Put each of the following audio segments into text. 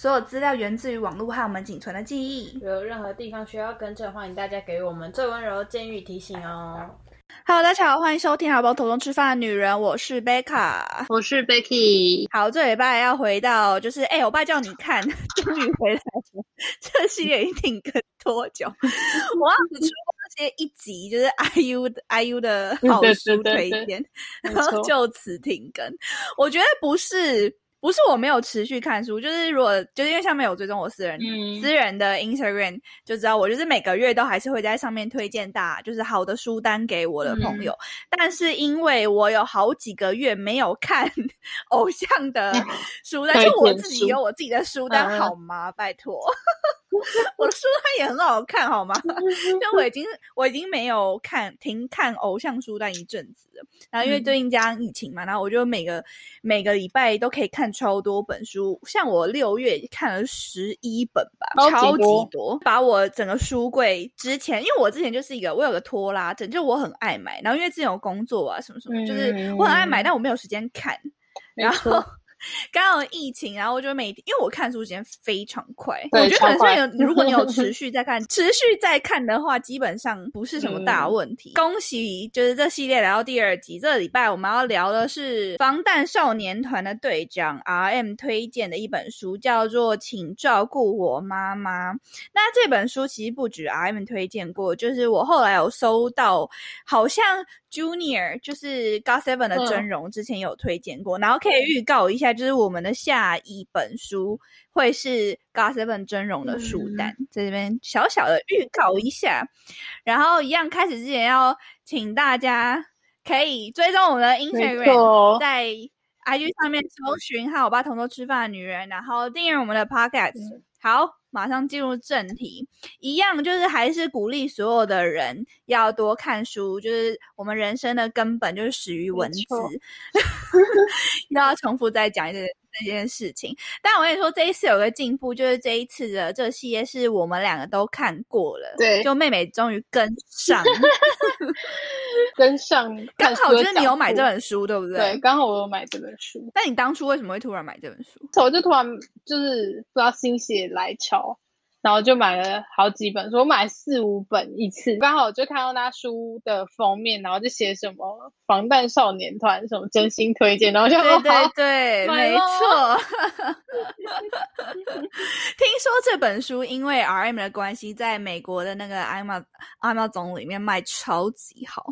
所有资料源自于网络和我们仅存的记忆。有任何地方需要更正，欢迎大家给我们最温柔的建议提醒哦。Hello，大家好，欢迎收听《好不头中吃饭的女人》，我是贝卡。我是 Becky，好，这礼拜要回到就是，哎、我爸叫你看，终于回来了。这系列已经停更多久？我要只出过这些一集，就是 IU 的 IU 的好对书推荐，然后 就此停更。我觉得不是。不是我没有持续看书，就是如果就是因为下面有追踪我私人、嗯私人的 Instagram，就知道我就是每个月都还是会在上面推荐大就是好的书单给我的朋友。但是因为我有好几个月没有看 偶像的 书单，推就我自己有我自己的书单嗯好吗？拜托，我的书单也很好看好吗？就我已经我已经没有看停看偶像书单一阵子了。然后因为嗯最近加上疫情嘛，然后我就每个每个礼拜都可以看超多本书，像我六月看了十一本吧，超级多多，把我整个书柜之前，因为我之前就是一个我有个拖拉症，就我很爱买，然后因为之前有工作啊什么什么，就是我很爱买，嗯。但我没有时间看，然后错 刚好疫情，然后我就每天，因为我看书时间非常快，我觉得可能是有，如果你有 持续在看，持续在看的话，基本上不是什么大嗯问题。恭喜，就是这系列来到第二集，这个礼拜我们要聊的是防弹少年团的队长 R M 推荐的一本书，叫做《请照顾我妈妈》。那这本书其实不止 R M 推荐过，就是我后来有收到，好像 Junior 就是 God Seven 的真容之前有推荐过，然后可以预告一下，就是我们的下一本书会是 God Seven 真容的书单，在这边小小的预告一下。然后一样开始之前要请大家可以追踪我们的 Instagram，错，在 IG 上面搜寻“和我爸同桌吃饭的女人”，然后订阅我们的 Podcast。好，马上进入正题，一样就是还是鼓励所有的人要多看书，就是我们人生的根本就是始于文字。又要重复再讲一次这件事情，但我跟你说，这一次有个进步，就是这一次的这个系列是我们两个都看过了，对就妹妹终于跟上，跟上 刚好就是你有买这本书，对不对？对，。刚好我有买这本书，那你当初为什么会突然买这本书？我就突然就是不知道心血来潮，然后就买了好几本书，我买四五本一次，刚好就看到那书的封面，然后就写什么防弹少年团什么真心推荐，然后就对对对，没错。听说这本书因为 R M 的关系，在美国的那个 Amazon Amazon 里面卖超级好，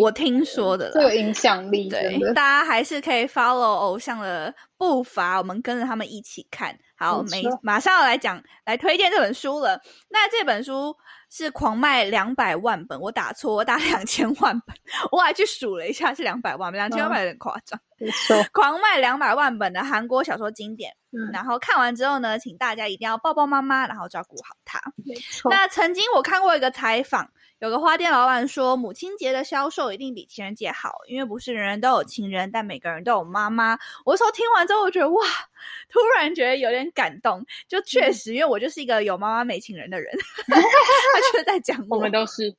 我听说的啦。这个影响力对大家还是可以 follow 偶像的步伐，我们跟着他们一起看。好，没马上要来讲来推荐这本书了。那这本书是狂卖两百万本，我打错，我打两千万本，我还去数了一下是两百万本，两千万本有点夸张。没错，狂卖两百万本的韩国小说经典。嗯，然后看完之后呢，请大家一定要抱抱妈妈，然后照顾好她。没错，那曾经我看过一个采访，有个花店老板说，母亲节的销售一定比情人节好，因为不是人人都有情人，但每个人都有妈妈。我说听完之后，我觉得哇，突然觉得有点感动。就确实，因为我就是一个有妈妈没情人的人，他就是在讲我们都是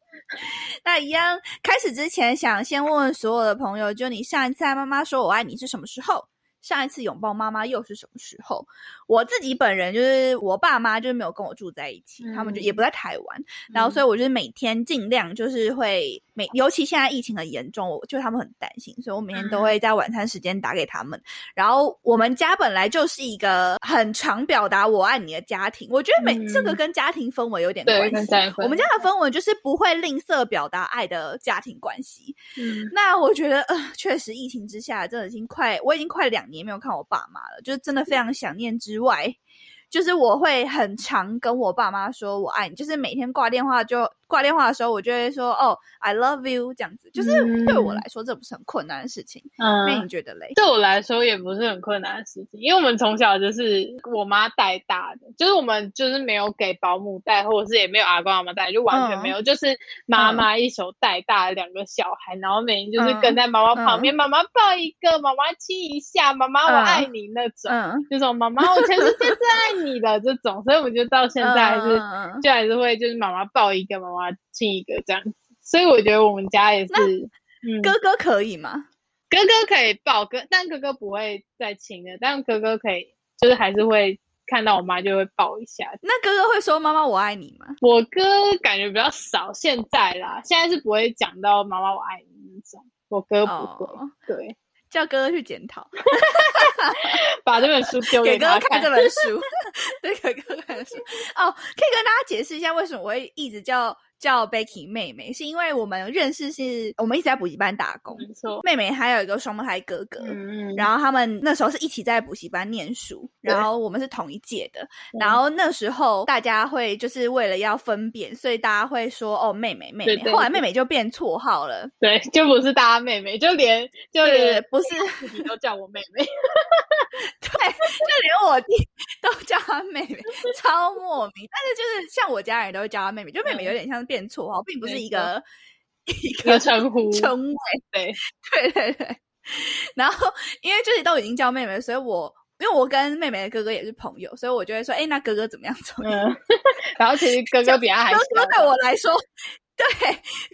那一样，开始之前想先问问所有的朋友，就你上一次爱妈妈说我爱你是什么时候？上一次拥抱妈妈又是什么时候？我自己本人就是我爸妈就是没有跟我住在一起，他们就嗯也不在台湾，然后所以我就是每天尽量就是会每，尤其现在疫情很严重，我就他们很担心，所以我每天都会在晚餐时间打给他们。然后我们家本来就是一个很常表达我爱你的家庭，我觉得每、这个嗯跟家庭氛围有点关系。我们家的氛围就是不会吝啬表达爱的家庭关系。嗯那我觉得，呃，确实疫情之下，真的已经快，我已经快两年没有看我爸妈了，就是真的非常想念之外，就是我会很常跟我爸妈说我爱你，就是每天挂电话就挂电话的时候，我就会说哦，I love you 这样子，就是对我嗯来说这不是很困难的事情。嗯。那你嗯，觉得嘞？对我来说也不是很困难的事情，因为我们从小就是我妈带大的，就是我们就是没有给保姆带，或者是也没有阿公阿妈带，就完全没有，就是妈妈一手带大的两个小孩，然后每天就是跟在妈妈旁边，妈妈抱一个，妈妈亲一下，妈妈我爱你那种，嗯，那种妈妈我全世界最爱你的。这种，所以我就到现在还是、就还是会就是妈妈抱一个，妈妈亲一个这样子，所以我觉得我们家也是，嗯，哥哥可以吗？哥哥可以抱哥，但哥哥不会再亲的，但哥哥可以，就是还是会看到我妈就会抱一下。那哥哥会说“妈妈我爱你”吗？我哥感觉比较少，现在啦，现在是不会讲到“妈妈我爱你”那种。我哥不会，对，叫哥哥去检讨 把这本书丢给哥哥看这本书，对，给哥哥看书。哦，可以跟大家解释一下为什么我会一直叫。叫 Becky 妹妹，是因为我们认识是我们一直在补习班打工。没错，妹妹还有一个双胞胎哥哥，嗯嗯，然后他们那时候是一起在补习班念书，然后我们是同一届的，然后那时候大家会就是为了要分辨，所以大家会说哦妹妹妹妹，后来妹妹就变绰号了，对，就不是大家妹妹，就连就连不是自己都叫我妹妹，对，就连我弟都叫她妹妹，超莫名，但是就是像我家人都会叫她妹妹，就妹妹有点像。变绰号并不是一个一个称呼称谓，对 对对对。然后因为就是都已经叫妹妹，所以我因为我跟妹妹的哥哥也是朋友，所以我就会说：“哎，那哥哥怎么样？”怎么样？然后其实 哥哥比他还小，哥哥对我来说，对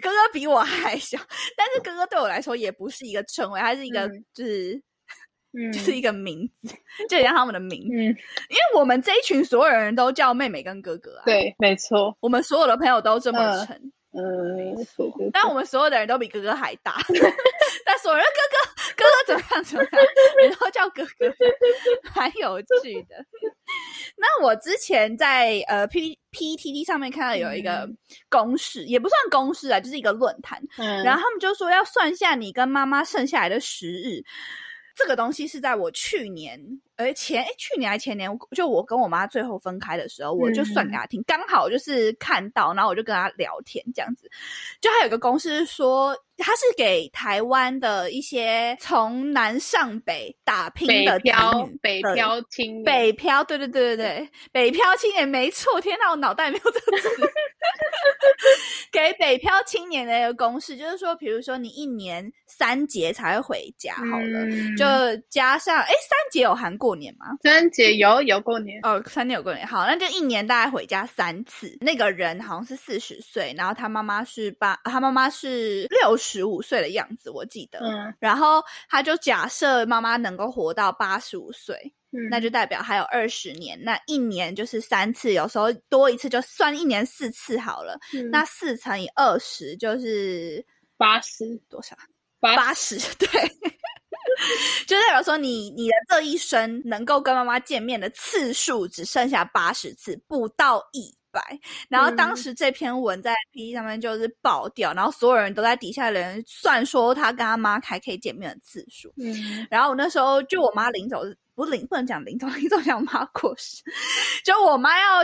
哥哥比我还小，但是哥哥对我来说也不是一个称谓，他是一个就是嗯，就是一个名字，就像他们的名字。因为我们这一群所有人都叫妹妹跟哥哥啊，对，没错，我们所有的朋友都这么称。嗯，没错。但我们所有的人都比哥哥还大，但所有人哥哥哥哥怎么样怎么样，然后叫哥哥，蛮有趣的。那我之前在呃 P P T T 上面看到有一个公式，也不算公式啊，就是一个论坛。嗯然后他们就说要算下你跟妈妈剩下来的时日。这个东西是在我去年，呃前哎去年还前年，就我跟我妈最后分开的时候，我就算给她听，刚好就是看到，然后我就跟她聊天这样子，就还有个公司说。他是给台湾的一些从南上北打拼的漂北漂青年，北漂，对对对对对，北漂青年没错。天哪，我脑袋没有这个词。给北漂青年的一个公式，就是说，比如说你一年三节才会回家，好了，就加上哎，三节有含过年吗？三节有有过年哦，三节有过年，好，那就一年大概回家三次。那个人好像是四十岁，然后他妈妈是八，他妈妈是六十。十五岁的样子，我记得。嗯，然后他就假设妈妈能够活到八十五岁，嗯，那就代表还有二十年。那一年就是三次，有时候多一次就算一年四次好了。那四乘以二十就是八十多少？八十 对，就代表说你你的这一生能够跟妈妈见面的次数只剩下八十次，不到一。百，然后当时这篇文在 P P 上面就是爆掉，然后所有人都在底下人算说他跟他妈还可以见面的次数。嗯，然后我那时候就我妈临走，不临不能讲临走，临走讲我妈过世，就我妈要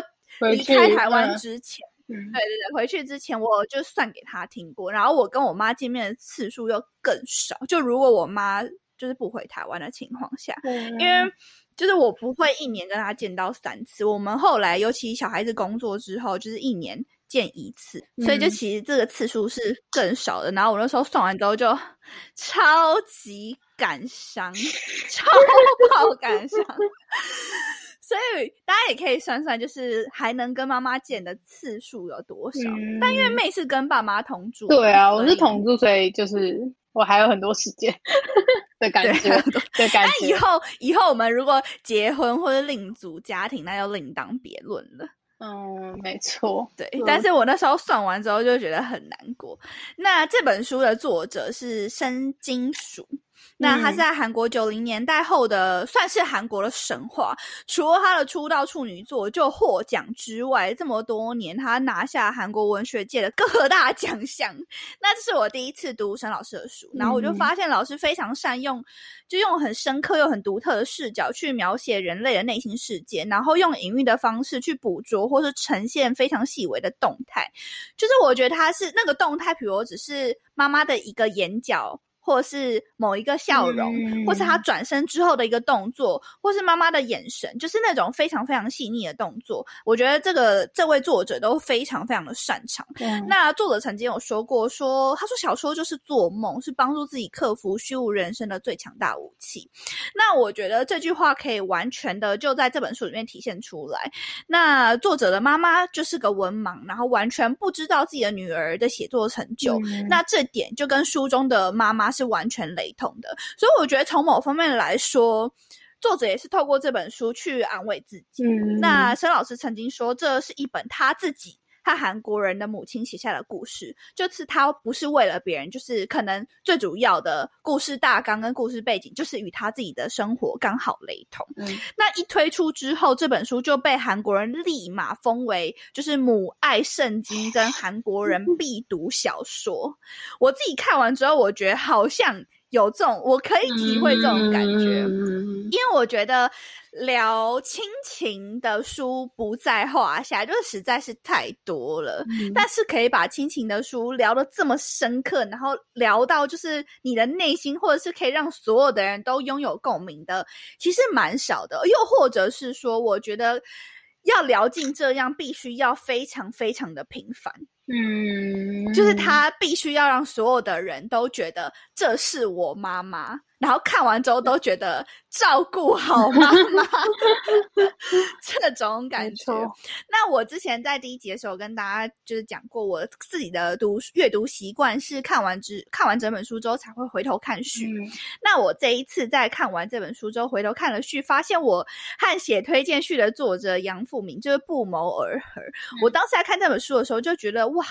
离开台湾之前，对对对，回去之前我就算给他听过，然后我跟我妈见面的次数又更少。就如果我妈就是不回台湾的情况下，因为。就是我不会一年跟他见到三次，我们后来尤其小孩子工作之后，就是一年见一次，所以就其实这个次数是更少的。然后我那时候算完之后就超级感伤，超爆感伤。所以大家也可以算算，就是还能跟妈妈见的次数有多少。但因为妹是跟爸妈同住，对啊，我是同住，所以就是我还有很多时间。的感觉，的感觉。那以后，以后我们如果结婚或者另组家庭，那就另当别论了。嗯，没错，对。但是我那时候算完之后就觉得很难过。那这本书的作者是申金属。那他是在韩国九零年代后的，算是韩国的神话。除了他的出道处女作就获奖之外，这么多年他拿下韩国文学界的各大奖项。那这是我第一次读沈老师的书，然后我就发现老师非常善用，就用很深刻又很独特的视角去描写人类的内心世界，然后用隐喻的方式去捕捉或是呈现非常细微的动态。就是我觉得他是那个动态，比如只是妈妈的一个眼角。或是某一个笑容，或是他转身之后的一个动作，或是妈妈的眼神，就是那种非常非常细腻的动作。我觉得这个这位作者都非常非常的擅长。那作者曾经有说过，说他说小说就是做梦，是帮助自己克服虚无人生的最强大武器。那我觉得这句话可以完全的就在这本书里面体现出来。那作者的妈妈就是个文盲，然后完全不知道自己的女儿的写作成就。那这点就跟书中的妈妈。是完全雷同的，所以我觉得从某方面来说，作作者也是透过这本书去安慰自己。嗯，那申老师曾经说，这是一本他自己。他韩国人的母亲写下的故事，就是他不是为了别人，就是可能最主要的故事大纲跟故事背景，就是与他自己的生活刚好雷同。嗯，那一推出之后，这本书就被韩国人立马封为就是母爱圣经跟韩国人必读小说。我自己看完之后，我觉得好像。有这种，我可以体会这种感觉，因为我觉得聊亲情的书不在话下，就是实在是太多了。但是可以把亲情的书聊得这么深刻，然后聊到就是你的内心，或者是可以让所有的人都拥有共鸣的，其实蛮少的。又或者是说，我觉得要聊进这样，必须要非常非常的频繁。嗯，就是他必须要让所有的人都觉得这是我妈妈。然后看完之后都觉得照顾好妈妈，这种感觉。那我之前在第一集的时候跟大家就是讲过，我自己的读阅读习惯是看完之看完整本书之后才会回头看序。那我这一次在看完这本书之后回头看了序，发现我和写推荐序的作者杨富明就是不谋而合。我当时在看这本书的时候就觉得，哇，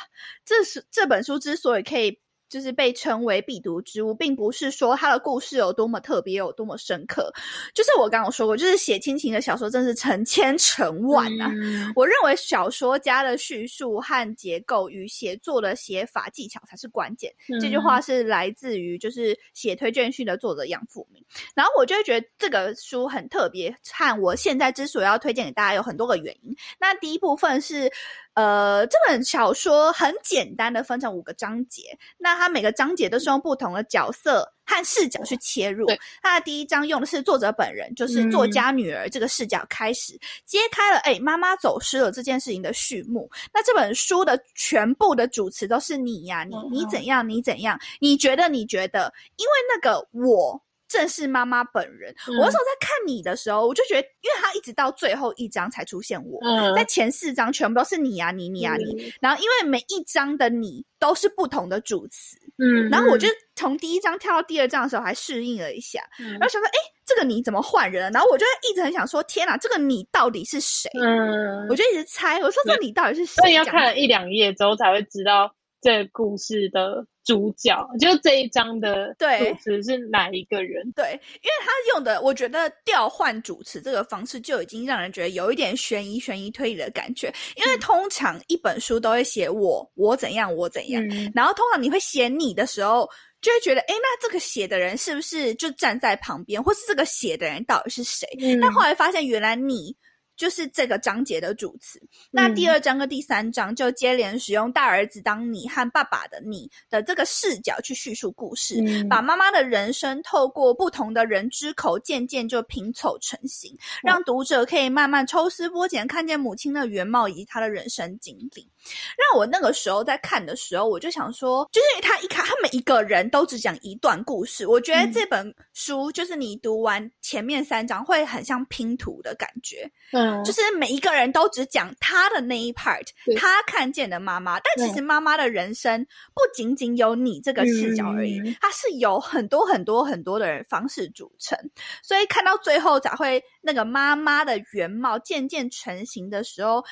这是这本书之所以可以。就是被称为必读之物，并不是说它的故事有多么特别，有多么深刻。就是我刚刚说过，就是写亲情的小说，真是成千成万啊！我认为小说家的叙述和结构与写作的写法技巧才是关键。这句话是来自于就是写推荐序的作者杨富明。然后我就会觉得这个书很特别，和我现在之所以要推荐给大家有很多个原因。那第一部分是。呃，这本小说很简单的分成五个章节，那它每个章节都是用不同的角色和视角去切入。它的第一章用的是作者本人，就是作家女儿这个视角开始揭开了，哎，妈妈走失了这件事情的序幕。那这本书的全部的主词都是你呀，你你怎样，你怎样，你觉得你觉得，因为那个我。正是妈妈本人。我那时候在看你的时候，我就觉得，因为他一直到最后一章才出现我，在前四章全部都是你啊你你啊你。然后因为每一章的你都是不同的主词，嗯，然后我就从第一章跳到第二章的时候还适应了一下，然后想说，哎，这个你怎么换人了？然后我就一直很想说，天哪，这个你到底是谁？嗯，我就一直猜，我说这你到底是谁？所以要看了一两页之后才会知道这故事的。主角就这一章的主持是哪一个人？对，因为他用的，我觉得调换主持这个方式就已经让人觉得有一点悬疑、悬疑推理的感觉。因为通常一本书都会写我，我怎样，我怎样，然后通常你会写你的时候，就会觉得，哎，那这个写的人是不是就站在旁边，或是这个写的人到底是谁？但后来发现，原来你。就是这个章节的主词。那第二章跟第三章就接连使用大儿子当你和爸爸的你的这个视角去叙述故事，把妈妈的人生透过不同的人之口渐渐就拼凑成型，让读者可以慢慢抽丝剥茧，看见母亲的原貌以及她的人生经历。让我那个时候在看的时候，我就想说，就是他一看，他每一个人都只讲一段故事。我觉得这本书就是你读完前面三章会很像拼图的感觉，嗯，就是每一个人都只讲他的那一 part，他看见的妈妈。但其实妈妈的人生不仅仅有你这个视角而已，它是有很多很多很多的人方式组成。所以看到最后才会那个妈妈的原貌渐渐成型的时候。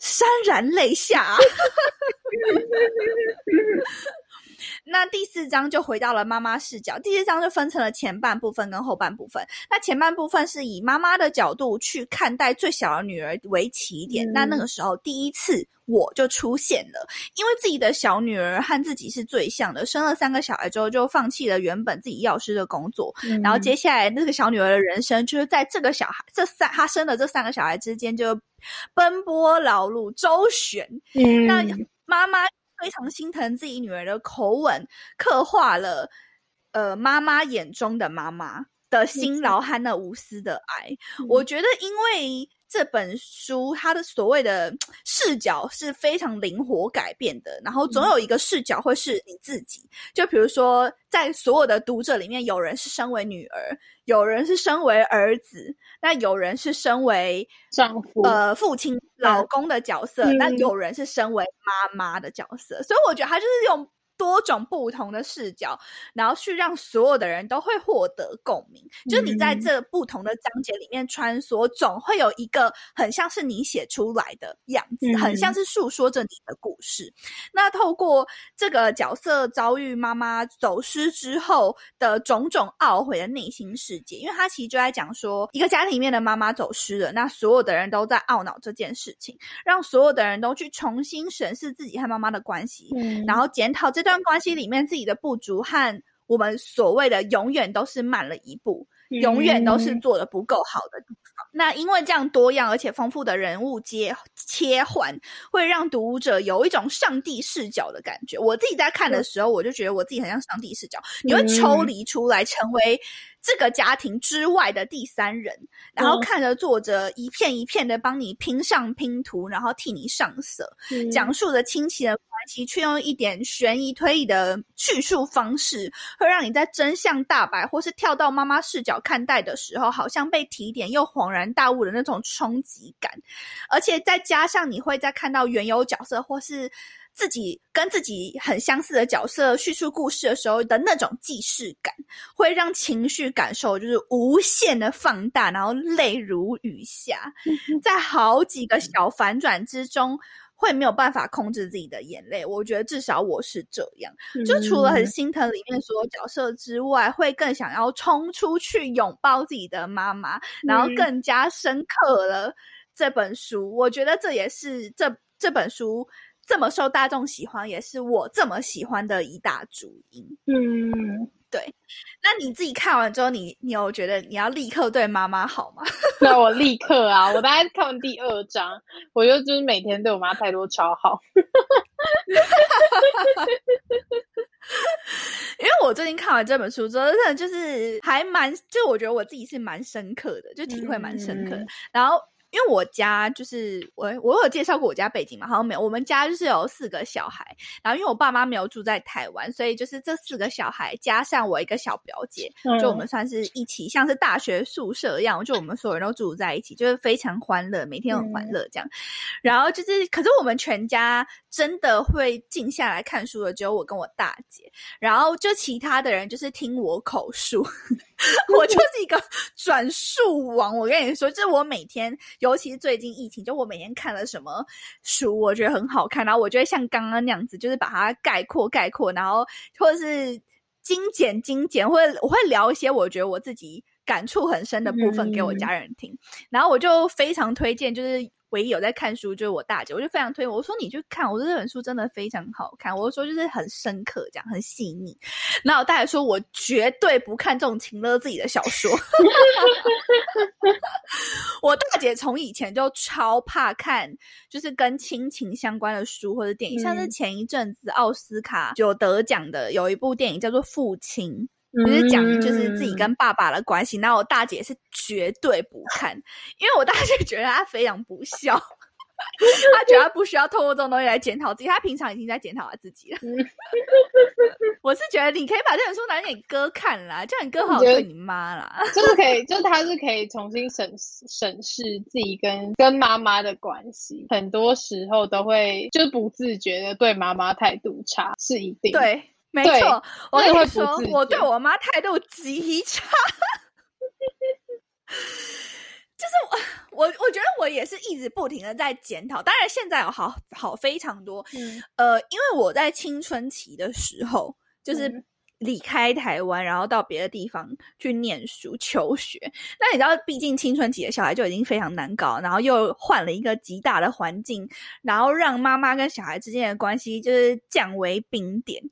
潸然泪下。那第四章就回到了妈妈视角，第四章就分成了前半部分跟后半部分。那前半部分是以妈妈的角度去看待最小的女儿为起点。那那个时候第一次我就出现了，因为自己的小女儿和自己是最像的，生了三个小孩之后就放弃了原本自己药师的工作，然后接下来那个小女儿的人生就是在这个小孩这三她生的这三个小孩之间就奔波劳碌周旋。那妈妈。非常心疼自己女儿的口吻，刻画了呃妈妈眼中的妈妈的辛劳和那无私的爱。我觉得，因为这本书它的所谓的视角是非常灵活改变的，然后总有一个视角会是你自己。就比如说，在所有的读者里面，有人是身为女儿，有人是身为儿子，那有人是身为丈夫呃父亲。老公的角色，那有人是身为妈妈的角色，所以我觉得他就是用多种不同的视角，然后去让所有的人都会获得共鸣。就是你在这不同的章节里面穿梭，总会有一个很像是你写出来的样子，很像是诉说着你的故事。那透过这个角色遭遇妈妈走失之后的种种懊悔的内心世界，因为他其实就在讲说，一个家庭里面的妈妈走失了，那所有的人都在懊恼这件事情，让所有的人都去重新审视自己和妈妈的关系，然后检讨这。这段关系里面自己的不足和我们所谓的永远都是慢了一步，永远都是做的不够好的地方。那因为这样多样而且丰富的人物接切换，会让读者有一种上帝视角的感觉。我自己在看的时候，我就觉得我自己很像上帝视角，你会抽离出来，成为。这个家庭之外的第三人，然后看着作者一片一片的帮你拼上拼图，然后替你上色，讲述的亲情的关系，却用一点悬疑推理的叙述方式，会让你在真相大白或是跳到妈妈视角看待的时候，好像被提点又恍然大悟的那种冲击感，而且再加上你会再看到原有角色或是。自己跟自己很相似的角色叙述故事的时候的那种既视感，会让情绪感受就是无限的放大，然后泪如雨下，在好几个小反转之中，会没有办法控制自己的眼泪。我觉得至少我是这样，就除了很心疼里面所有角色之外，会更想要冲出去拥抱自己的妈妈，然后更加深刻了这本书。我觉得这也是这这本书。这么受大众喜欢，也是我这么喜欢的一大主因。嗯，对。那你自己看完之后，你你有觉得你要立刻对妈妈好吗？那我立刻啊！我大概看完第二章，我就就是每天对我妈态度超好。因为我最近看完这本书之后，真的就是还蛮，就我觉得我自己是蛮深刻的，就体会蛮深刻的。然后。因为我家就是我，我有介绍过我家背景嘛？好像没有。我们家就是有四个小孩，然后因为我爸妈没有住在台湾，所以就是这四个小孩加上我一个小表姐，就我们算是一起，像是大学宿舍一样，就我们所有人都住在一起，就是非常欢乐，每天很欢乐这样。然后就是，可是我们全家真的会静下来看书的，只有我跟我大姐，然后就其他的人就是听我口述。我就是一个转述王，我跟你说，就是我每天，尤其是最近疫情，就我每天看了什么书，我觉得很好看，然后我就会像刚刚那样子，就是把它概括概括，然后或者是精简精简，或者我会聊一些我觉得我自己感触很深的部分给我家人听，然后我就非常推荐，就是。唯一有在看书就是我大姐，我就非常推我说你去看，我说这本书真的非常好看，我说就是很深刻，这样很细腻。然后我大姐说我绝对不看这种情勒自己的小说。我大姐从以前就超怕看，就是跟亲情相关的书或者电影，像是前一阵子奥斯卡就得奖的有一部电影叫做《父亲》。就是讲就是自己跟爸爸的关系，那我大姐是绝对不看，因为我大姐觉得她非常不孝，她觉得她不需要透过这种东西来检讨自己，她平常已经在检讨她自己了。我是觉得你可以把这本书拿给你哥看啦，叫你哥好好对你妈啦，就是可以，就是他是可以重新审审视自己跟跟妈妈的关系，很多时候都会就不自觉的对妈妈态度差，是一定对。没错，我跟你说，我对我妈态度极差，就是我，我我觉得我也是一直不停的在检讨。当然，现在有好好非常多，呃，因为我在青春期的时候，就是。离开台湾，然后到别的地方去念书求学。那你知道，毕竟青春期的小孩就已经非常难搞，然后又换了一个极大的环境，然后让妈妈跟小孩之间的关系就是降为冰点。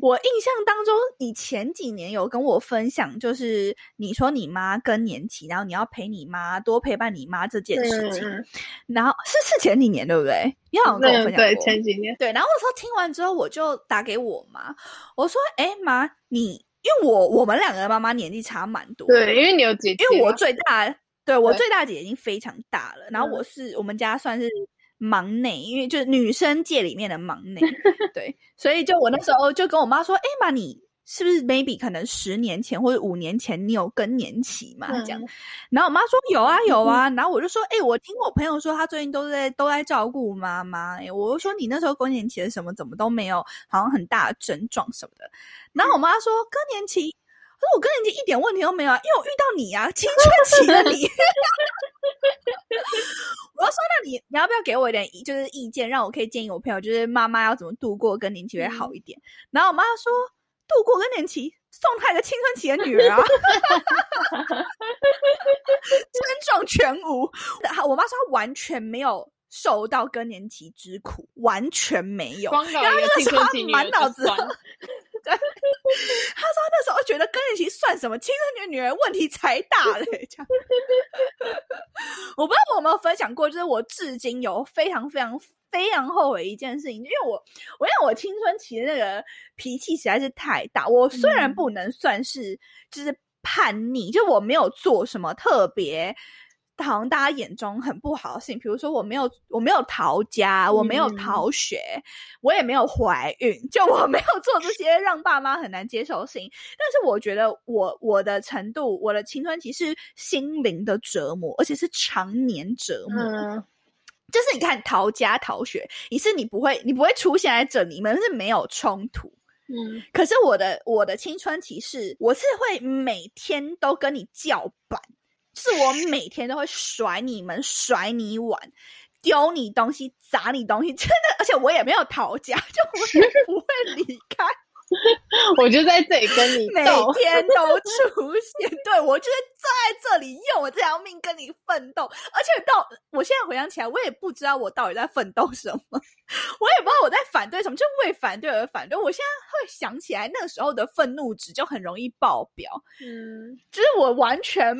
我印象当中，你前几年有跟我分享，就是你说你妈更年期，然后你要陪你妈多陪伴你妈这件事情。然后是是前几年对不对？你好像跟我分享过。对前几年。对，然后我说听完之后，我就打给我妈，我说：“哎妈。”你因为我我们两个妈妈年纪差蛮多，对，因为你有姐姐，因为我最大，对我最大姐已经非常大了，然后我是我们家算是忙内，因为就是女生界里面的忙内，对，所以就我那时候就跟我妈说，哎妈，你是不是 maybe 可能十年前或者五年前你有更年期嘛？这样，然后我妈说有啊有啊，然后我就说，哎，我听我朋友说他最近都在都在照顾妈妈，哎，我就说你那时候更年期的什么怎么都没有，好像很大的症状什么的。然后我妈说更年期，可是我更年期一点问题都没有啊，因为我遇到你啊，青春期的你。我要说，那你你要不要给我一点就是意见，让我可以建议我朋友，就是妈妈要怎么度过更年期会好一点？然后我妈说。度过更年期，送她一个青春期的女儿啊，症状全无。我妈说她完全没有受到更年期之苦，完全没有。然后那时候满脑子，对，她说那时候觉得更年期算什么，青春期女儿问题才大嘞。这样，我不知道我有没有分享过，就是我至今有非常非常。非常后悔一件事情，因为我，我因为我青春期的那个脾气实在是太大。我虽然不能算是就是叛逆，就我没有做什么特别，好像大家眼中很不好的事情。比如说，我没有我没有逃家，我没有逃学，我也没有怀孕，就我没有做这些让爸妈很难接受的事情。但是我觉得，我我的程度，我的青春期是心灵的折磨，而且是常年折磨。就是你看逃家逃学，你是你不会你不会出现在这里，你们是没有冲突。嗯，可是我的我的青春期是，我是会每天都跟你叫板，是我每天都会甩你们，甩你碗，丢你东西，砸你东西，真的，而且我也没有逃家，就我也不会离开。我就在这里跟你每天都出现，对我就是在这里用我这条命跟你奋斗，而且到我现在回想起来，我也不知道我到底在奋斗什么，我也不知道我在反对什么，就为反对而反对。我现在会想起来那个时候的愤怒值就很容易爆表，嗯，就是我完全。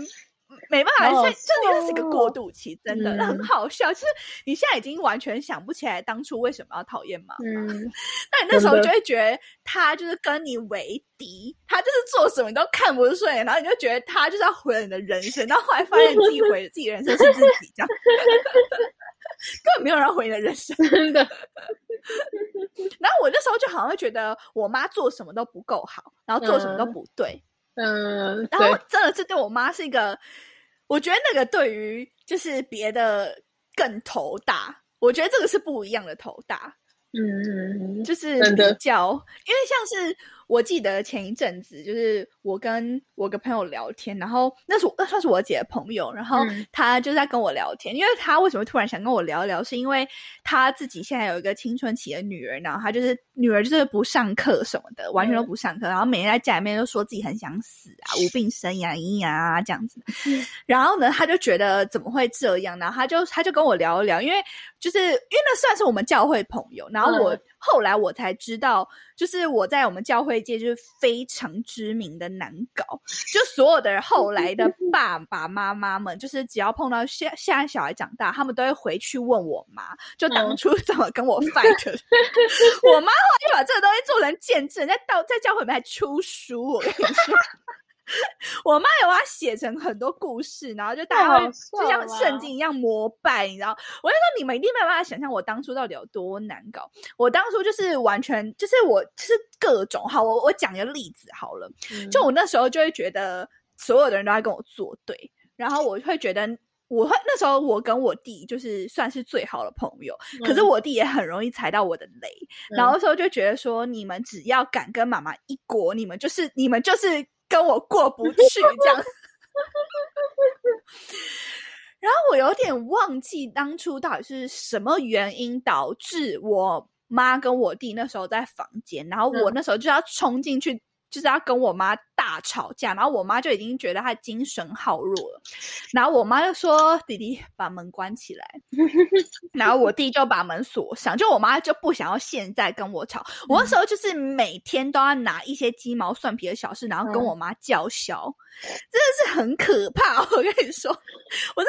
没办法，这真的是个过渡期，真的 很好笑。就是你现在已经完全想不起来当初为什么要讨厌妈妈，那你那时候就会觉得他就是跟你为敌，他就是做什么你都看不顺眼，然后你就觉得他就是要毁了你的人生。然后后来发现自己毁了自己人生是自己，这样 根本没有人毁你的人生，真的。然后我那时候就好像会觉得我妈做什么都不够好，然后做什么都不对。嗯，然后真的是对我妈是一个，我觉得那个对于就是别的更头大，我觉得这个是不一样的头大，嗯，就是比较，因为像是。我记得前一阵子，就是我跟我个朋友聊天，然后那是那算是我姐的朋友，然后她就在跟我聊天，因为她为什么突然想跟我聊一聊，是因为她自己现在有一个青春期的女儿，然后她就是女儿就是不上课什么的，完全都不上课，然后每天在家里面都说自己很想死啊，无病呻吟咿啊这样子，然后呢，他就觉得怎么会这样，然后他就他就跟我聊一聊，因为就是因为那算是我们教会朋友，然后我后来我才知道。就是我在我们教会界就是非常知名的难搞，就所有的后来的爸爸妈妈们，就是只要碰到现现在小孩长大，他们都会回去问我妈，就当初怎么跟我 fight。我妈后来就把这个东西做成见证，在到在教会里面还出书，我跟你说。我妈有把它写成很多故事，然后就大家会就像圣经一样膜拜，你知道？我就说你们一定没有办法想象我当初到底有多难搞。我当初就是完全就是我是各种好，我我讲一个例子好了，就我那时候就会觉得所有的人都在跟我作对，然后我会觉得我会那时候我跟我弟就是算是最好的朋友，可是我弟也很容易踩到我的雷，然后时候就觉得说你们只要敢跟妈妈一国，你们就是你们就是。跟我过不去这样，然后我有点忘记当初到底是什么原因导致我妈跟我弟那时候在房间，然后我那时候就要冲进去。就是要跟我妈大吵架，然后我妈就已经觉得她精神好弱了，然后我妈就说：“弟弟把门关起来。”然后我弟就把门锁上，就我妈就不想要现在跟我吵。我那时候就是每天都要拿一些鸡毛蒜皮的小事，然后跟我妈叫嚣，真的是很可怕。我跟你说，我是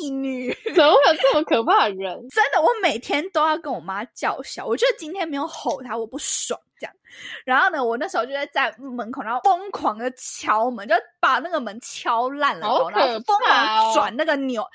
逆女，怎么会有这么可怕的人？真的，我每天都要跟我妈叫嚣。我觉得今天没有吼她，我不爽。这样，然后呢，我那时候就在在门口，然后疯狂的敲门，就把那个门敲烂了，然后疯狂转那个钮，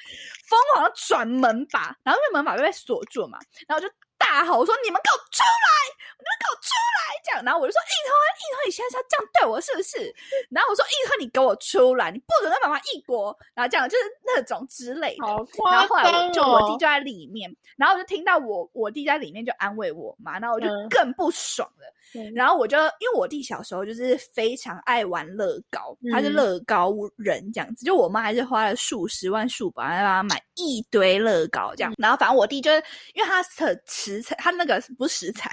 疯狂转门把，然后那门把就被锁住嘛，然后就大吼我说：“你们给我出来！你们给我出来！”这样，然后我就说：“一团，一团，你现在是要这样对我是不是？”然后我说：“一团，你给我出来！你不准跟妈妈一国。”然后这样就是那种之类的。然后后来我就我弟就在里面，然后我就听到我我弟在里面就安慰我妈，然后我就更不爽了。然后我就因为我弟小时候就是非常爱玩乐高，他是乐高人这样子，就我妈还是花了数十万、数百万帮他买一堆乐高这样。然后反正我弟就是因为他的食材，他那个不是食材，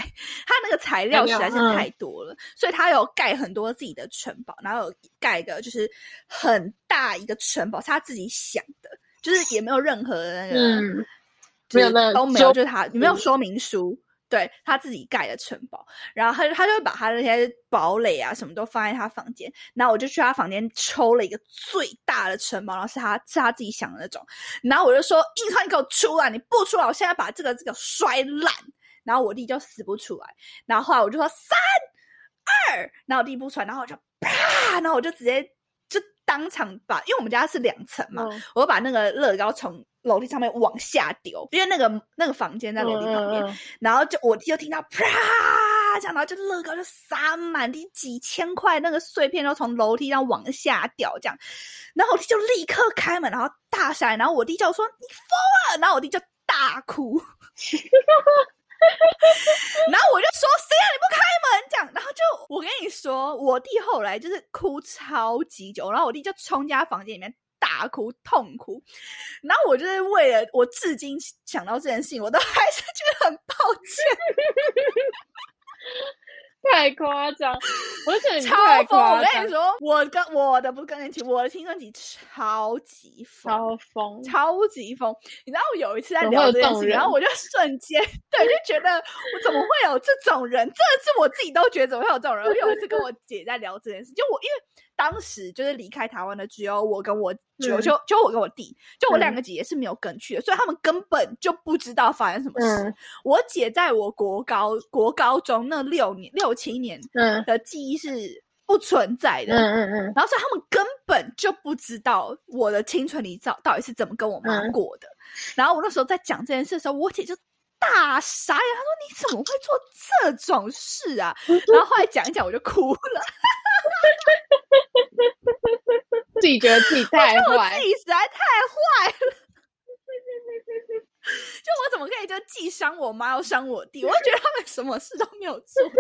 他那个材料实在是太多了，所以他有盖很多自己的城堡，然后有盖一个就是很大一个城堡，是他自己想的，就是也没有任何的那个，没有都没有，就是他你没有说明书。对他自己盖的城堡，然后他就他就会把他那些堡垒啊什么都放在他房间，然后我就去他房间抽了一个最大的城堡，然后是他是他自己想的那种，然后我就说：“硬汉，你给我出来！你不出来，我现在把这个这个摔烂。”然后我弟就死不出来，然后后来我就说：“三二！”然后我弟不出来，然后我就啪，然后我就直接就当场把，因为我们家是两层嘛，我就把那个乐高从。楼梯上面往下丢，因为那个那个房间在楼梯旁边，然后就我就听到啪，这样，然后就乐高就撒满地，几千块那个碎片都从楼梯上往下掉，这样，然后我弟就立刻开门，然后大闪，然后我弟就说你疯了，然后我弟就大哭，然后我就说谁让你不开门？这样，然后就我跟你说，我弟后来就是哭超级久，然后我弟就冲进他房间里面。大哭痛哭，然后我就是为了我至今想到这件事情，我都还是觉得很抱歉，太夸张，而且超疯。我跟你说，我跟我的不跟你提，我的青春期超级疯，超疯，超级疯。你知道我有一次在聊这件事，然后我就瞬间对 就觉得我怎么会有这种人？真的是我自己都觉得怎么会有这种人。我有一次跟我姐在聊这件事，就我因为。当时就是离开台湾的只有我跟我就就就我跟我弟，就我两个姐姐是没有跟去的，所以他们根本就不知道发生什么事。我姐在我国高国高中那六年六七年的记忆是不存在的，嗯嗯嗯，然后所以他们根本就不知道我的青春里到到底是怎么跟我妈过的。然后我那时候在讲这件事的时候，我姐就大傻眼，她说：“你怎么会做这种事啊？”然后后来讲一讲，我就哭了。自己觉得自己太坏，自己实在太坏了。就我怎么可以就既伤我妈又伤我弟？我觉得他们什么事都没有做，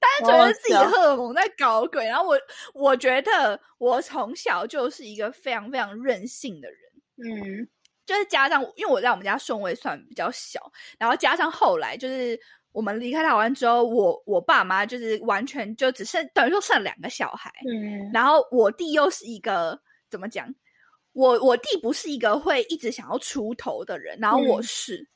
单纯是自己荷尔蒙在搞鬼。然后我我觉得我从小就是一个非常非常任性的人，嗯，就是加上因为我在我们家顺位算比较小，然后加上后来就是。我们离开台湾之后，我我爸妈就是完全就只剩等于说剩两个小孩，嗯，然后我弟又是一个怎么讲？我我弟不是一个会一直想要出头的人，然后我是。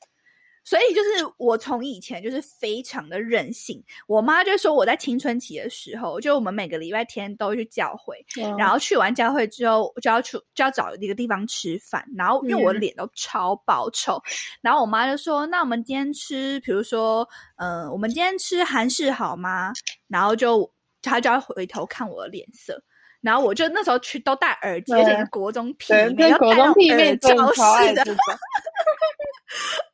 所以就是我从以前就是非常的任性，我妈就说我在青春期的时候，就我们每个礼拜天都去教会，然后去完教会之后就要去就要找一个地方吃饭，然后因为我脸都超爆臭，然后我妈就说：“那我们今天吃，比如说，嗯，我们今天吃韩式好吗？”然后就她就要回头看我的脸色，然后我就那时候去都戴耳机，而且是国中屁妹，要戴耳罩式的。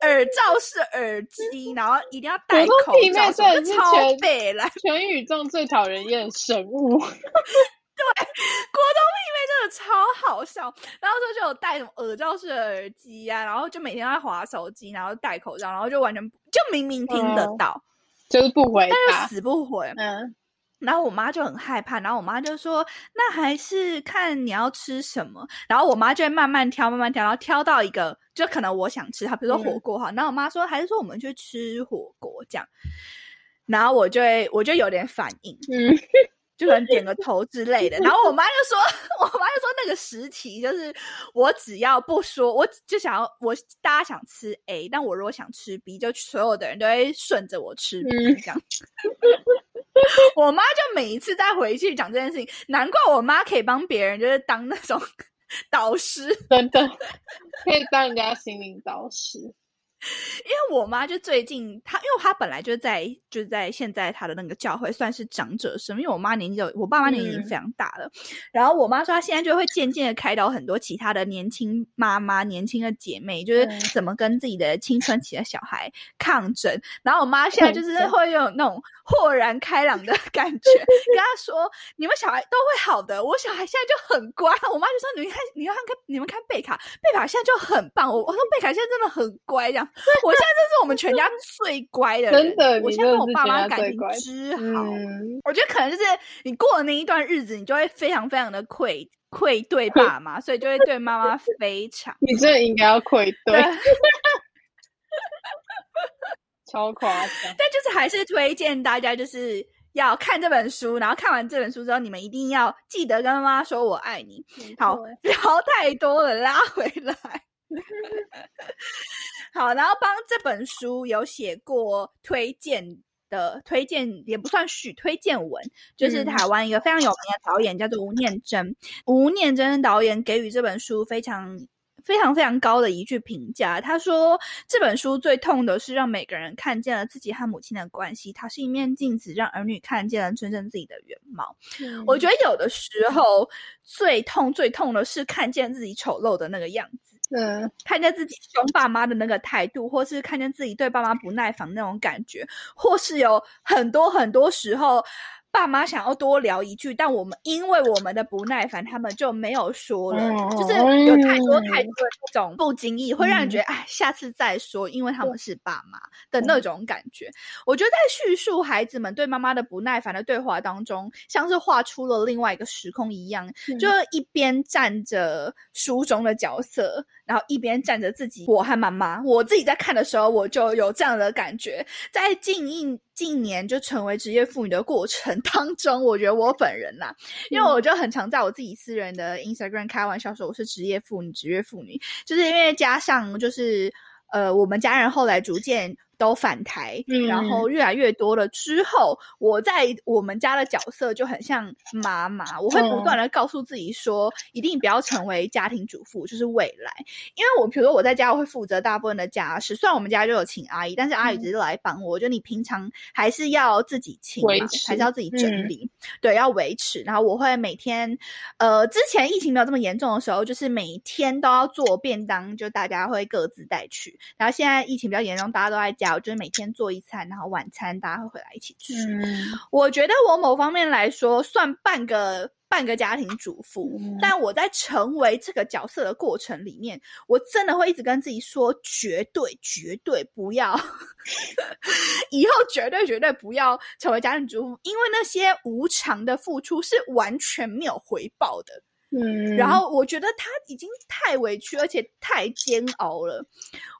耳罩式耳机，然后一定要戴口罩，真的超背来。全宇宙最讨人厌神物。对，国中妹妹真的超好笑。然后说就有戴什么耳罩式耳机啊，然后就每天在划手机，然后戴口罩，然后就完全就明明听得到，就是不回，但是死不回。嗯。然后我妈就很害怕，然后我妈就说：“那还是看你要吃什么。”然后我妈就会慢慢挑，慢慢挑，然后挑到一个就可能我想吃，它比如说火锅哈。然后我妈说：“还是说我们去吃火锅这样。”然后我就会我就有点反应，嗯，就可能点个头之类的。然后我妈就说：“ 我妈就说那个时期就是我只要不说，我就想要我大家想吃 A，但我如果想吃 B，就所有的人都会顺着我吃 B 这样。”我妈就每一次再回去讲这件事情，难怪我妈可以帮别人，就是当那种 导师，真的可以当人家心灵导师。因为我妈就最近她，因为她本来就在就在现在她的那个教会算是长者生，因为我妈年纪有我爸妈年纪已经非常大了。然后我妈说，她现在就会渐渐的开导很多其他的年轻妈妈、年轻的姐妹，就是怎么跟自己的青春期的小孩抗争。然后我妈现在就是会有那种豁然开朗的 感觉，跟她说：“你们小孩都会好的，我小孩现在就很乖。”我妈就说：“你看，你看看，你们看贝卡，贝卡现在就很棒。”我我说贝卡现在真的很乖，这样。我现在这是我们全家最乖的，真的。我现在跟我爸妈感情之好，我觉得可能就是你过了那一段日子，你就会非常非常的愧愧对爸妈，所以就会对妈妈非常。你真的应该要愧对，超夸张。但就是还是推荐大家就是要看这本书，然后看完这本书之后，你们一定要记得跟妈妈说我爱你。好，聊太多了，拉回来。好，然后帮这本书有写过推荐的推荐，也不算许推荐文，就是台湾一个非常有名的导演叫做吴念真。吴念真导演给予这本书非常非常非常高的一句评价，他说这本书最痛的是让每个人看见了自己和母亲的关系，它是一面镜子，让儿女看见了真正自己的原貌。我觉得有的时候最痛最痛的是看见自己丑陋的那个样子。嗯，看见自己凶爸妈的那个态度，或是看见自己对爸妈不耐烦那种感觉，或是有很多很多时候。爸妈想要多聊一句，但我们因为我们的不耐烦，他们就没有说了。就是有太多太多的这种不经意，会让人觉得哎，下次再说，因为他们是爸妈的那种感觉。我觉得在叙述孩子们对妈妈的不耐烦的对话当中，像是画出了另外一个时空一样，就一边站着书中的角色，然后一边站着自己我和妈妈。我自己在看的时候，我就有这样的感觉，在静音。近年就成为职业妇女的过程 当中，我觉得我本人呐，因为我就很常在我自己私人的 Instagram 开玩笑说我是职业妇女，职业妇女，就是因为加上就是呃，我们家人后来逐渐。都反台，然后越来越多了之后，我在我们家的角色就很像妈妈，我会不断的告诉自己说，一定不要成为家庭主妇，就是未来。因为我比如说我在家我会负责大部分的家事，虽然我们家就有请阿姨，但是阿姨只是来帮我，就你平常还是要自己清，还是要自己整理，对，要维持。然后我会每天，呃，之前疫情没有这么严重的时候，就是每天都要做便当，就大家会各自带去。然后现在疫情比较严重，大家都在家。我就是每天做一餐，然后晚餐大家会回来一起吃。我觉得我某方面来说算半个半个家庭主妇，但我在成为这个角色的过程里面，我真的会一直跟自己说：绝对绝对不要，以后绝对绝对不要成为家庭主妇，因为那些无偿的付出是完全没有回报的。嗯，然后我觉得他已经太委屈，而且太煎熬了。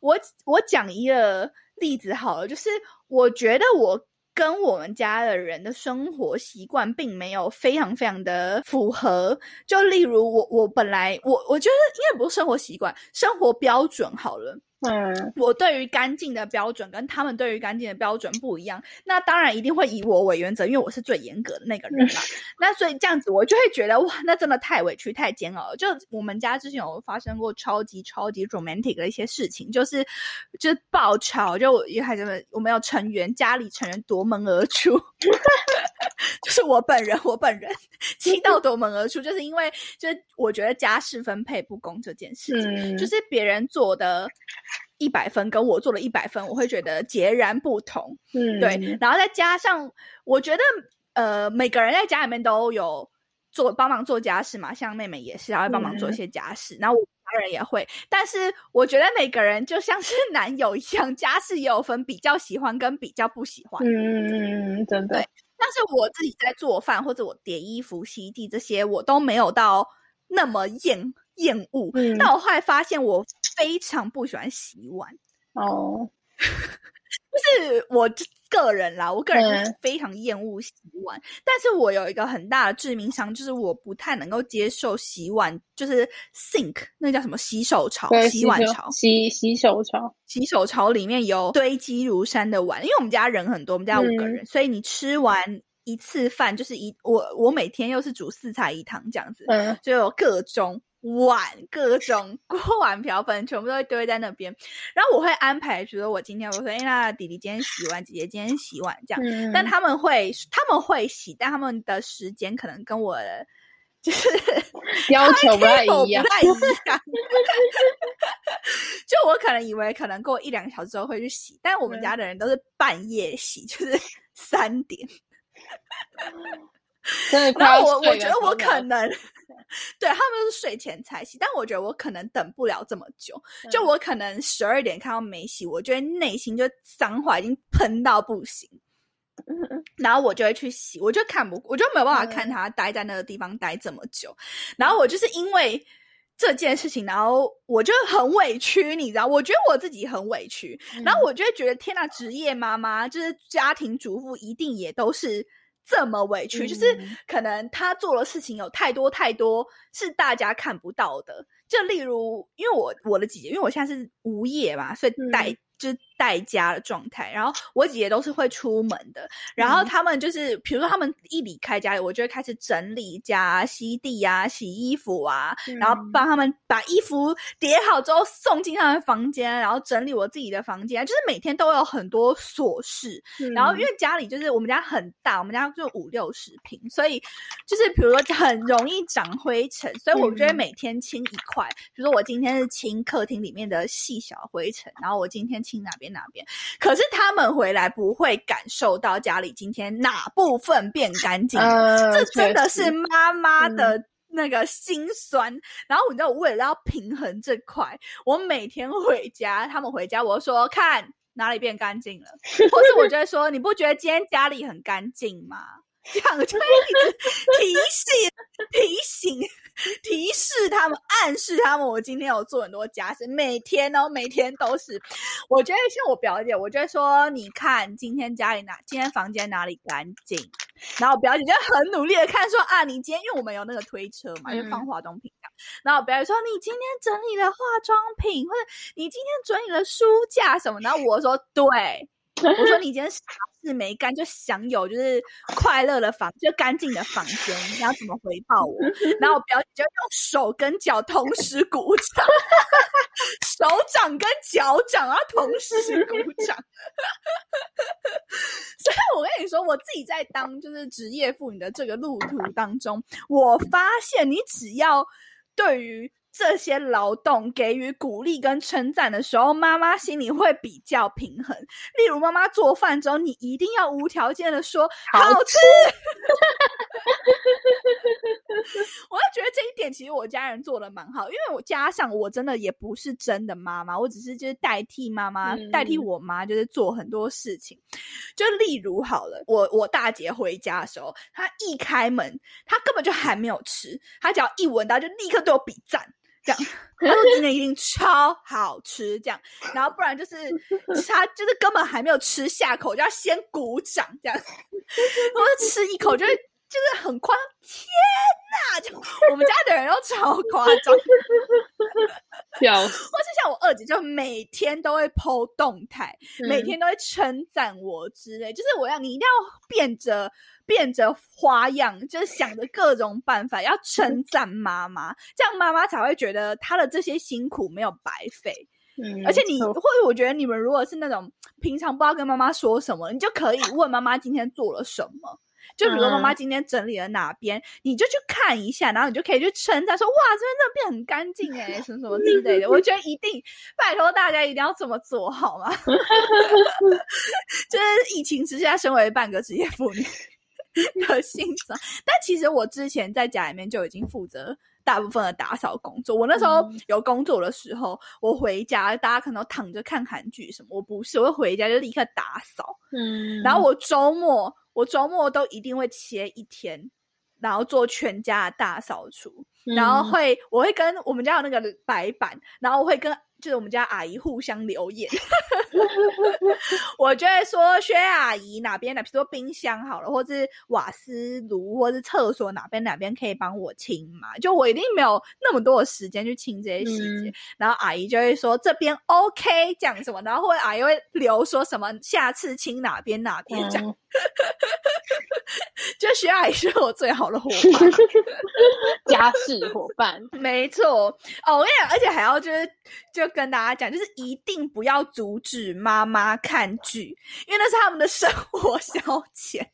我我讲一个。例子好了，就是我觉得我跟我们家的人的生活习惯并没有非常非常的符合。就例如我我本来我我觉得应该不是生活习惯，生活标准好了。嗯，我对于干净的标准跟他们对于干净的标准不一样，那当然一定会以我为原则，因为我是最严格的那个人嘛。那所以这样子，我就会觉得哇，那真的太委屈、太煎熬了。就我们家之前有发生过超级超级 romantic 的一些事情，就是就是爆吵，就一孩子们我们有成员家里成员夺门而出，就是我本人，我本人气到夺门而出，就是因为就是我觉得家事分配不公这件事情，就是别人做的。一百分跟我做了一百分，我会觉得截然不同。嗯，对。然后再加上，我觉得呃，每个人在家里面都有做帮忙做家事嘛，像妹妹也是，然后帮忙做一些家事。然后我家人也会，但是我觉得每个人就像是 男友一样，家事也有分比较喜欢跟比较不喜欢。嗯嗯嗯，真的。但是我自己在做饭或者我叠衣服、洗地这些，我都没有到那么厌厌恶。但我后来发现我。非常不喜欢洗碗哦，就是我个人啦，我个人是非常厌恶洗碗。但是我有一个很大的致命伤，就是我不太能够接受洗碗，就是 sink 那叫什么洗手槽、洗碗槽、洗洗手槽、洗手槽里面有堆积如山的碗。因为我们家人很多，我们家五个人，所以你吃完一次饭就是一我我每天又是煮四菜一汤这样子，嗯就有各种。碗、各种锅碗瓢盆，全部都会堆在那边。然后我会安排，比如说我今天我说，哎，那弟弟今天洗碗，姐姐今天洗碗，这样。但他们会他们会洗，但他们的时间可能跟我就是 要求不太一样。就我可能以为可能过一两个小时之后会去洗，但我们家的人都是半夜洗，就是三点。然后我我觉得我可能。对他们是睡前才洗，但我觉得我可能等不了这么久。就我可能十二点看到没洗，我觉得内心就脏话已经喷到不行。然后我就会去洗，我就看不，我就没有办法看他待在那个地方待这么久。然后我就是因为这件事情，然后我就很委屈，你知道？我觉得我自己很委屈。然后我就会觉得，天呐，职业妈妈就是家庭主妇，一定也都是。这么委屈，就是可能他做的事情有太多太多是大家看不到的。就例如，因为我我的姐姐，因为我现在是无业嘛，所以带。是待家的状态，然后我姐姐都是会出门的，然后他们就是，比如说他们一离开家里，我就会开始整理家、吸地啊、洗衣服啊，然后帮他们把衣服叠好之后送进他们房间，然后整理我自己的房间，就是每天都有很多琐事。然后因为家里就是我们家很大，我们家就五六十平，所以就是比如说很容易长灰尘，所以我觉得每天清一块，比如说我今天是清客厅里面的细小灰尘，然后我今天。清哪边哪边，可是他们回来不会感受到家里今天哪部分变干净，这真的是妈妈的那个心酸。然后你知道，我为了要平衡这块，我每天回家，他们回家，我说看哪里变干净了，或是我觉得说，你不觉得今天家里很干净吗？这样就一直提醒、提醒、提示他们，暗示他们，我今天有做很多家事，每天哦，每天都是。我觉得像我表姐，我就会说，你看今天家里哪，今天房间哪里干净？然后我表姐就很努力的看，说啊，你今天因为我们有那个推车嘛，就放化妆品这样。然后我表姐说，你今天整理了化妆品，或者你今天整理了书架什么？然后我说，对，我说你今天啥。事没干就享有就是快乐的房就干净的房间，你要怎么回报我？然后我表姐就用手跟脚同时鼓掌，手掌跟脚掌啊同时鼓掌。所以我跟你说，我自己在当就是职业妇女的这个路途当中，我发现你只要对于。这些劳动给予鼓励跟称赞的时候，妈妈心里会比较平衡。例如，妈妈做饭之后，你一定要无条件的说好吃。我就觉得这一点其实我家人做的蛮好，因为我加上我真的也不是真的妈妈，我只是就是代替妈妈，代替我妈，就是做很多事情。就例如好了，我我大姐回家的时候，她一开门，她根本就还没有吃，她只要一闻到，就立刻对我比赞。这样，他说今天一定超好吃，这样，然后不然就是他就是根本还没有吃下口，就要先鼓掌，这样，我吃一口就会就是很夸天哪！就我们家的人都超夸张，笑，或是像我二姐，就每天都会剖动态，每天都会称赞我之类，就是我要你一定要变着。变着花样，就是想着各种办法要称赞妈妈，这样妈妈才会觉得她的这些辛苦没有白费。嗯，而且你或者我觉得你们如果是那种平常不知道跟妈妈说什么，你就可以问妈妈今天做了什么。就比如妈妈今天整理了哪边，你就去看一下，然后你就可以去称赞说：“哇，这边真的变很干净哎，什么什么之类的。”我觉得一定拜托大家一定要这么做好吗？就是疫情之下，身为半个职业妇女。的欣赏，但其实我之前在家里面就已经负责大部分的打扫工作。我那时候有工作的时候，我回家，大家可能躺着看韩剧什么，我不是，我回家就立刻打扫。嗯，然后我周末，我周末都一定会切一天，然后做全家的大扫除，然后会，我会跟我们家有那个白板，然后我会跟。就是我们家阿姨互相留言，我就会说薛阿姨哪边的，比如说冰箱好了，或者是瓦斯炉，或者是厕所哪边哪边可以帮我清嘛？就我一定没有那么多的时间去清这些细节，然后阿姨就会说这边 OK 讲什么，然后或者阿姨会留说什么下次清哪边哪边讲，就薛阿姨是我最好的伙伴，家事伙伴。没错哦，我跟你讲，而且还要就是就跟大家讲，就是一定不要阻止妈妈看剧，因为那是他们的生活消遣。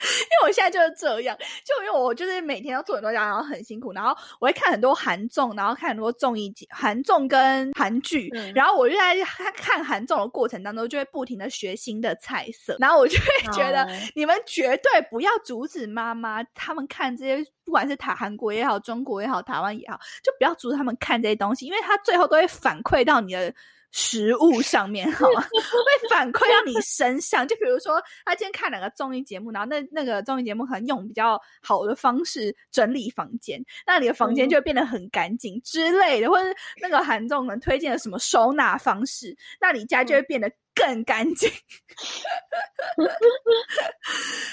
因为我现在就是这样，就因为我就是每天要做很多家，然后很辛苦，然后我会看很多韩综，然后看很多综艺节、韩综跟韩剧，然后我就在看看韩综的过程当中，就会不停的学新的菜色，然后我就会觉得你们绝对不要阻止妈妈他们看这些，不管是台韩国也好，中国也好，台湾也好，就不要阻止他们看这些东西，因为他最后都会反馈到你的。食物上面好吗？会反馈到你身上。就比如说，他今天看两个综艺节目，然后那那个综艺节目可能用比较好的方式整理房间，那你的房间就会变得很干净之类的，或者那个韩总能推荐的什么收纳方式，那你家就会变得。更干净，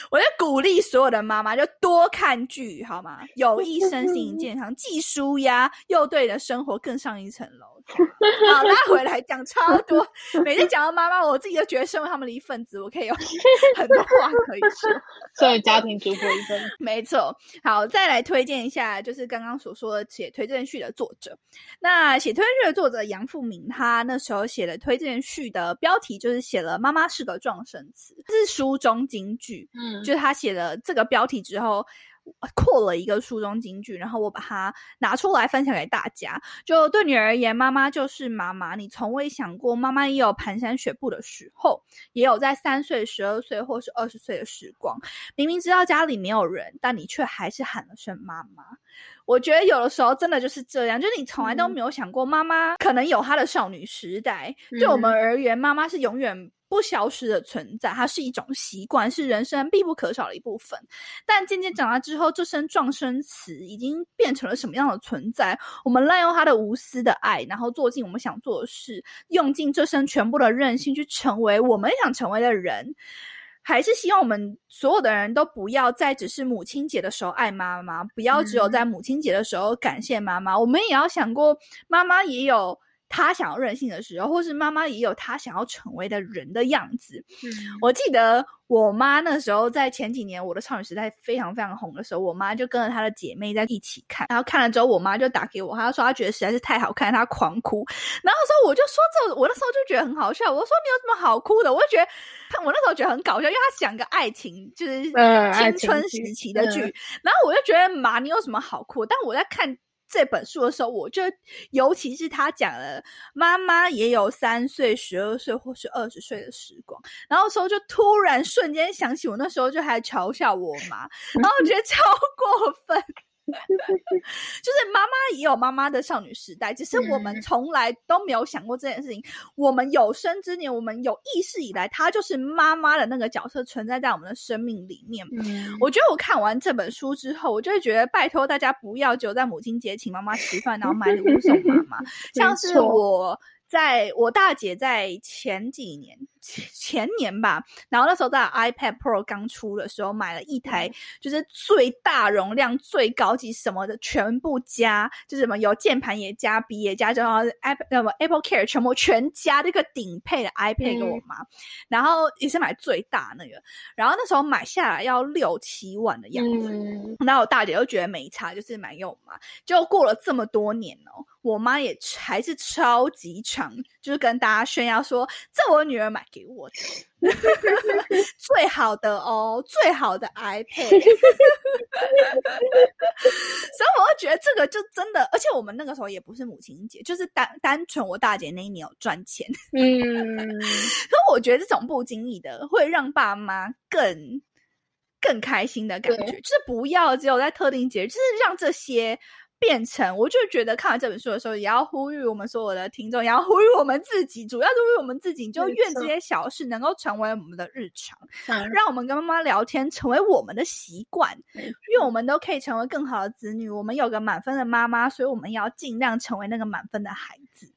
我就鼓励所有的妈妈就多看剧，好吗？有益身心健康，既舒压又对你的生活更上一层楼。好，拉回来讲超多，每次讲到妈妈，我自己都觉得身为他们的一份子，我可以有 很多话可以说。作为家庭主妇一份，没错。好，再来推荐一下，就是刚刚所说的写推荐序的作者。那写推荐序的作者杨富明，他那时候写的推荐序的标题。就是写了“妈妈是个撞声词”，这是书中金句。嗯，就是他写了这个标题之后，扩了一个书中金句，然后我把它拿出来分享给大家。就对你而言，妈妈就是妈妈。你从未想过，妈妈也有蹒跚学步的时候，也有在三岁、十二岁或是二十岁的时光。明明知道家里没有人，但你却还是喊了声“妈妈”。我觉得有的时候真的就是这样，就是你从来都没有想过，妈妈可能有她的少女时代。对我们而言，妈妈是永远不消失的存在，它是一种习惯，是人生必不可少的一部分。但渐渐长大之后，这声撞声词已经变成了什么样的存在？我们滥用他的无私的爱，然后做尽我们想做的事，用尽这身全部的任性，去成为我们想成为的人。还是希望我们所有的人都不要再只是母亲节的时候爱妈妈，不要只有在母亲节的时候感谢妈妈。我们也要想过，妈妈也有她想要任性的时候，或是妈妈也有他想要成为的人的样子。我记得。我妈那时候在前几年，我的少女时代非常非常红的时候，我妈就跟着她的姐妹在一起看，然后看了之后，我妈就打给我，她说她觉得实在是太好看，她狂哭。然后说我就说这，我那时候就觉得很好笑。我说你有什么好哭的？我就觉得，我那时候觉得很搞笑，因为她讲个爱情，就是青春时期的剧。然后我就觉得妈，你有什么好哭？但我在看。这本书的时候，我就尤其是他讲了妈妈也有三岁、十二岁或是二十岁的时光，然后时候就突然瞬间想起我那时候就还嘲笑我妈，然后我觉得超过分。就是妈妈也有妈妈的少女时代，只是我们从来都没有想过这件事情。我们有生之年，我们有意识以来，她就是妈妈的那个角色存在在我们的生命里面。我觉得我看完这本书之后，我就会觉得，拜托大家不要只有在母亲节请妈妈吃饭，然后买礼物送妈妈，像是我。在我大姐在前几年 前年吧，然后那时候在 iPad Pro 刚出的时候，买了一台就是最大容量、最高级什么的全部加，就是什么有键盘也加、笔也加，然后 Apple 什么 Apple Care 全部全加这个顶配的 iPad 给我妈，然后也是买最大那个，然后那时候买下来要六七万的样子，然后我大姐就觉得没差，就是买给我妈，就过了这么多年哦。我妈也还是超级长，就是跟大家炫耀说，这我女儿买给我的，最好的哦，最好的 iPad。所以我就觉得这个就真的，而且我们那个时候也不是母亲节，就是单单纯我大姐那一年有赚钱。嗯，可我觉得这种不经意的会让爸妈更更开心的感觉，就是不要只有在特定节日，就是让这些。变成，我就觉得看完这本书的时候，也要呼吁我们所有的听众，也要呼吁我们自己，主要是呼吁我们自己，就愿这些小事能够成为我们的日常，让我们跟妈妈聊天成为我们的习惯，因为我们都可以成为更好的子女。我们有个满分的妈妈，所以我们要尽量成为那个满分的孩子。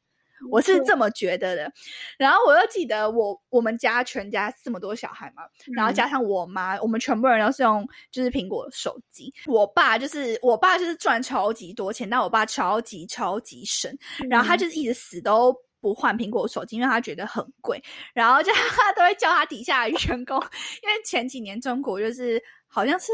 我是这么觉得的，然后我又记得我我们家全家这么多小孩嘛，然后加上我妈，我们全部人都是用就是苹果手机。我爸就是我爸就是赚超级多钱，但我爸超级超级省，然后他就是一直死都不换苹果手机，因为他觉得很贵。然后就 他都会叫他底下的员工，因为前几年中国就是好像是。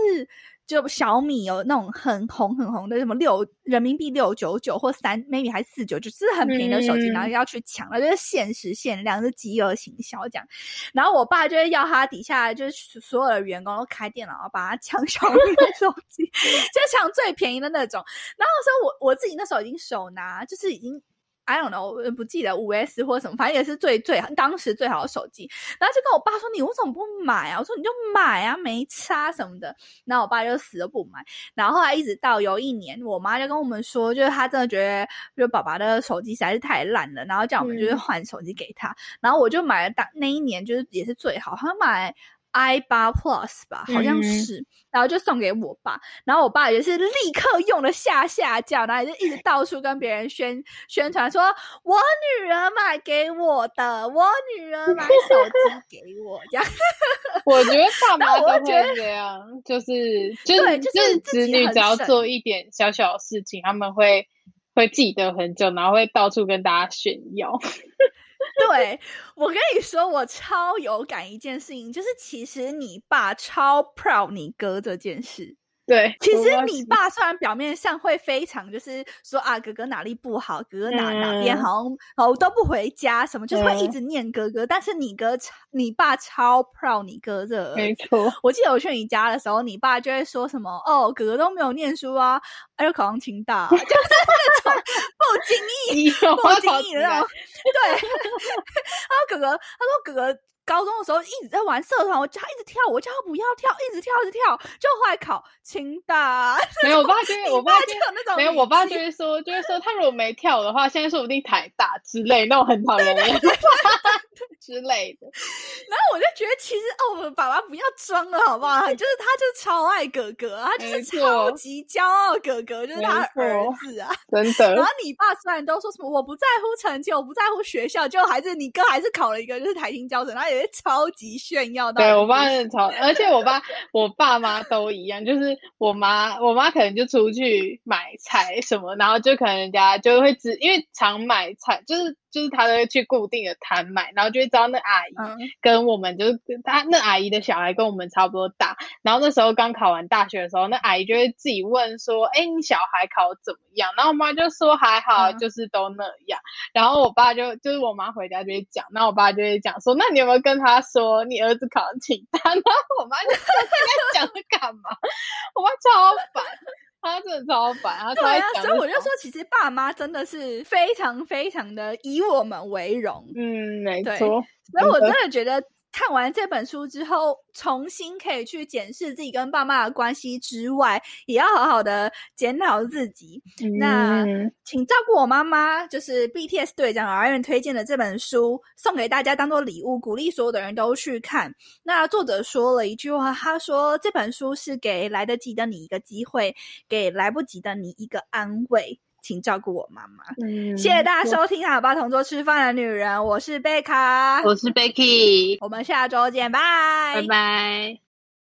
就小米有那种很红很红的什么六人民币六九九或三 maybe 还四九九，就是很便宜的手机，然后要去抢了，就是限时限量，是饥饿行销这样。然后我爸就会要他底下就是所有的员工都开电脑，把他抢小米的手机，就抢最便宜的那种。然后说我我自己那时候已经手拿，就是已经。I don't know，我不记得五 S 或什么，反正也是最最当时最好的手机。然后就跟我爸说：“你为什么不买啊？”我说：“你就买啊，没差什么的。”然后我爸就死都不买。然后后来一直到有一年，我妈就跟我们说，就是她真的觉得，就爸爸的手机实在是太烂了，然后叫我们就是换手机给他。然后我就买了当那一年就是也是最好，好像买。I 八 Plus 吧，好像是，然后就送给我爸，然后我爸也是立刻用了下下叫，然后就一直到处跟别人宣宣传，说我女儿买给我的，我女儿买 手机给我，这样。我觉得爸 妈都会这样，就是就是就是子女只要做一点小小的事情，他们会会记得很久，然后会到处跟大家炫耀。对我跟你说，我超有感一件事情，就是其实你爸超 proud 你哥这件事。对，其实你爸虽然表面上会非常就是说啊，哥哥哪里不好，哥哥哪哪边好像哦都不回家什么，就是会一直念哥哥。但是你哥超，你爸超 proud 你哥这。没错，我记得我去你家的时候，你爸就会说什么哦，哥哥都没有念书啊，还有考上清大，就是那种 不经意、不经意的那种。对，他说哥哥，他说哥哥。高中的时候一直在玩社团，我叫他一直跳，我叫他不要跳，一直跳一直跳，就后来考清大。没有，我爸就会，我爸就那种没有，我爸就会说，就会说他如果没跳的话，现在说不定台大之类那种很讨厌 的之类的。然后我就觉得，其实哦，我们爸爸不要装了，好不好？就是他就超爱哥哥，他就是超级骄傲哥哥，就是他儿子啊，真的。然后你爸虽然都说什么我不在乎成绩，我不在乎学校，就还是你哥还是考了一个就是台新教程，他也。超级炫耀，对我爸是超，而且我爸我爸妈都一样，就是我妈我妈可能就出去买菜什么，然后就可能人家就会只因为常买菜，就是。就是他都会去固定的摊买，然后就会知道那阿姨跟我们就是他那阿姨的小孩跟我们差不多大，然后那时候刚考完大学的时候，那阿姨就会自己问说：“哎，你小孩考怎么样？”然后我妈就说：“还好，就是都那样。”然后我爸就就是我妈回家就会讲，然后我爸就会讲说：“那你有没有跟他说你儿子考清大？”然后我妈就 说：“在讲这干嘛？”我妈超烦。他真的超烦，对啊，所以我就说，其实爸妈真的是非常非常的以我们为荣。嗯，没错。所以我真的觉得。看完这本书之后，重新可以去检视自己跟爸妈的关系之外，也要好好的检讨自己。那请照顾我妈妈，就是 BTS 队长 R N 推荐的这本书，送给大家当做礼物，鼓励所有的人都去看。那作者说了一句话，他说这本书是给来得及的你一个机会，给来不及的你一个安慰。请照顾我妈妈。嗯，谢谢大家收听《好吧同桌吃饭的女人》，我是贝卡，我是 Becky，我们下周见，拜拜拜。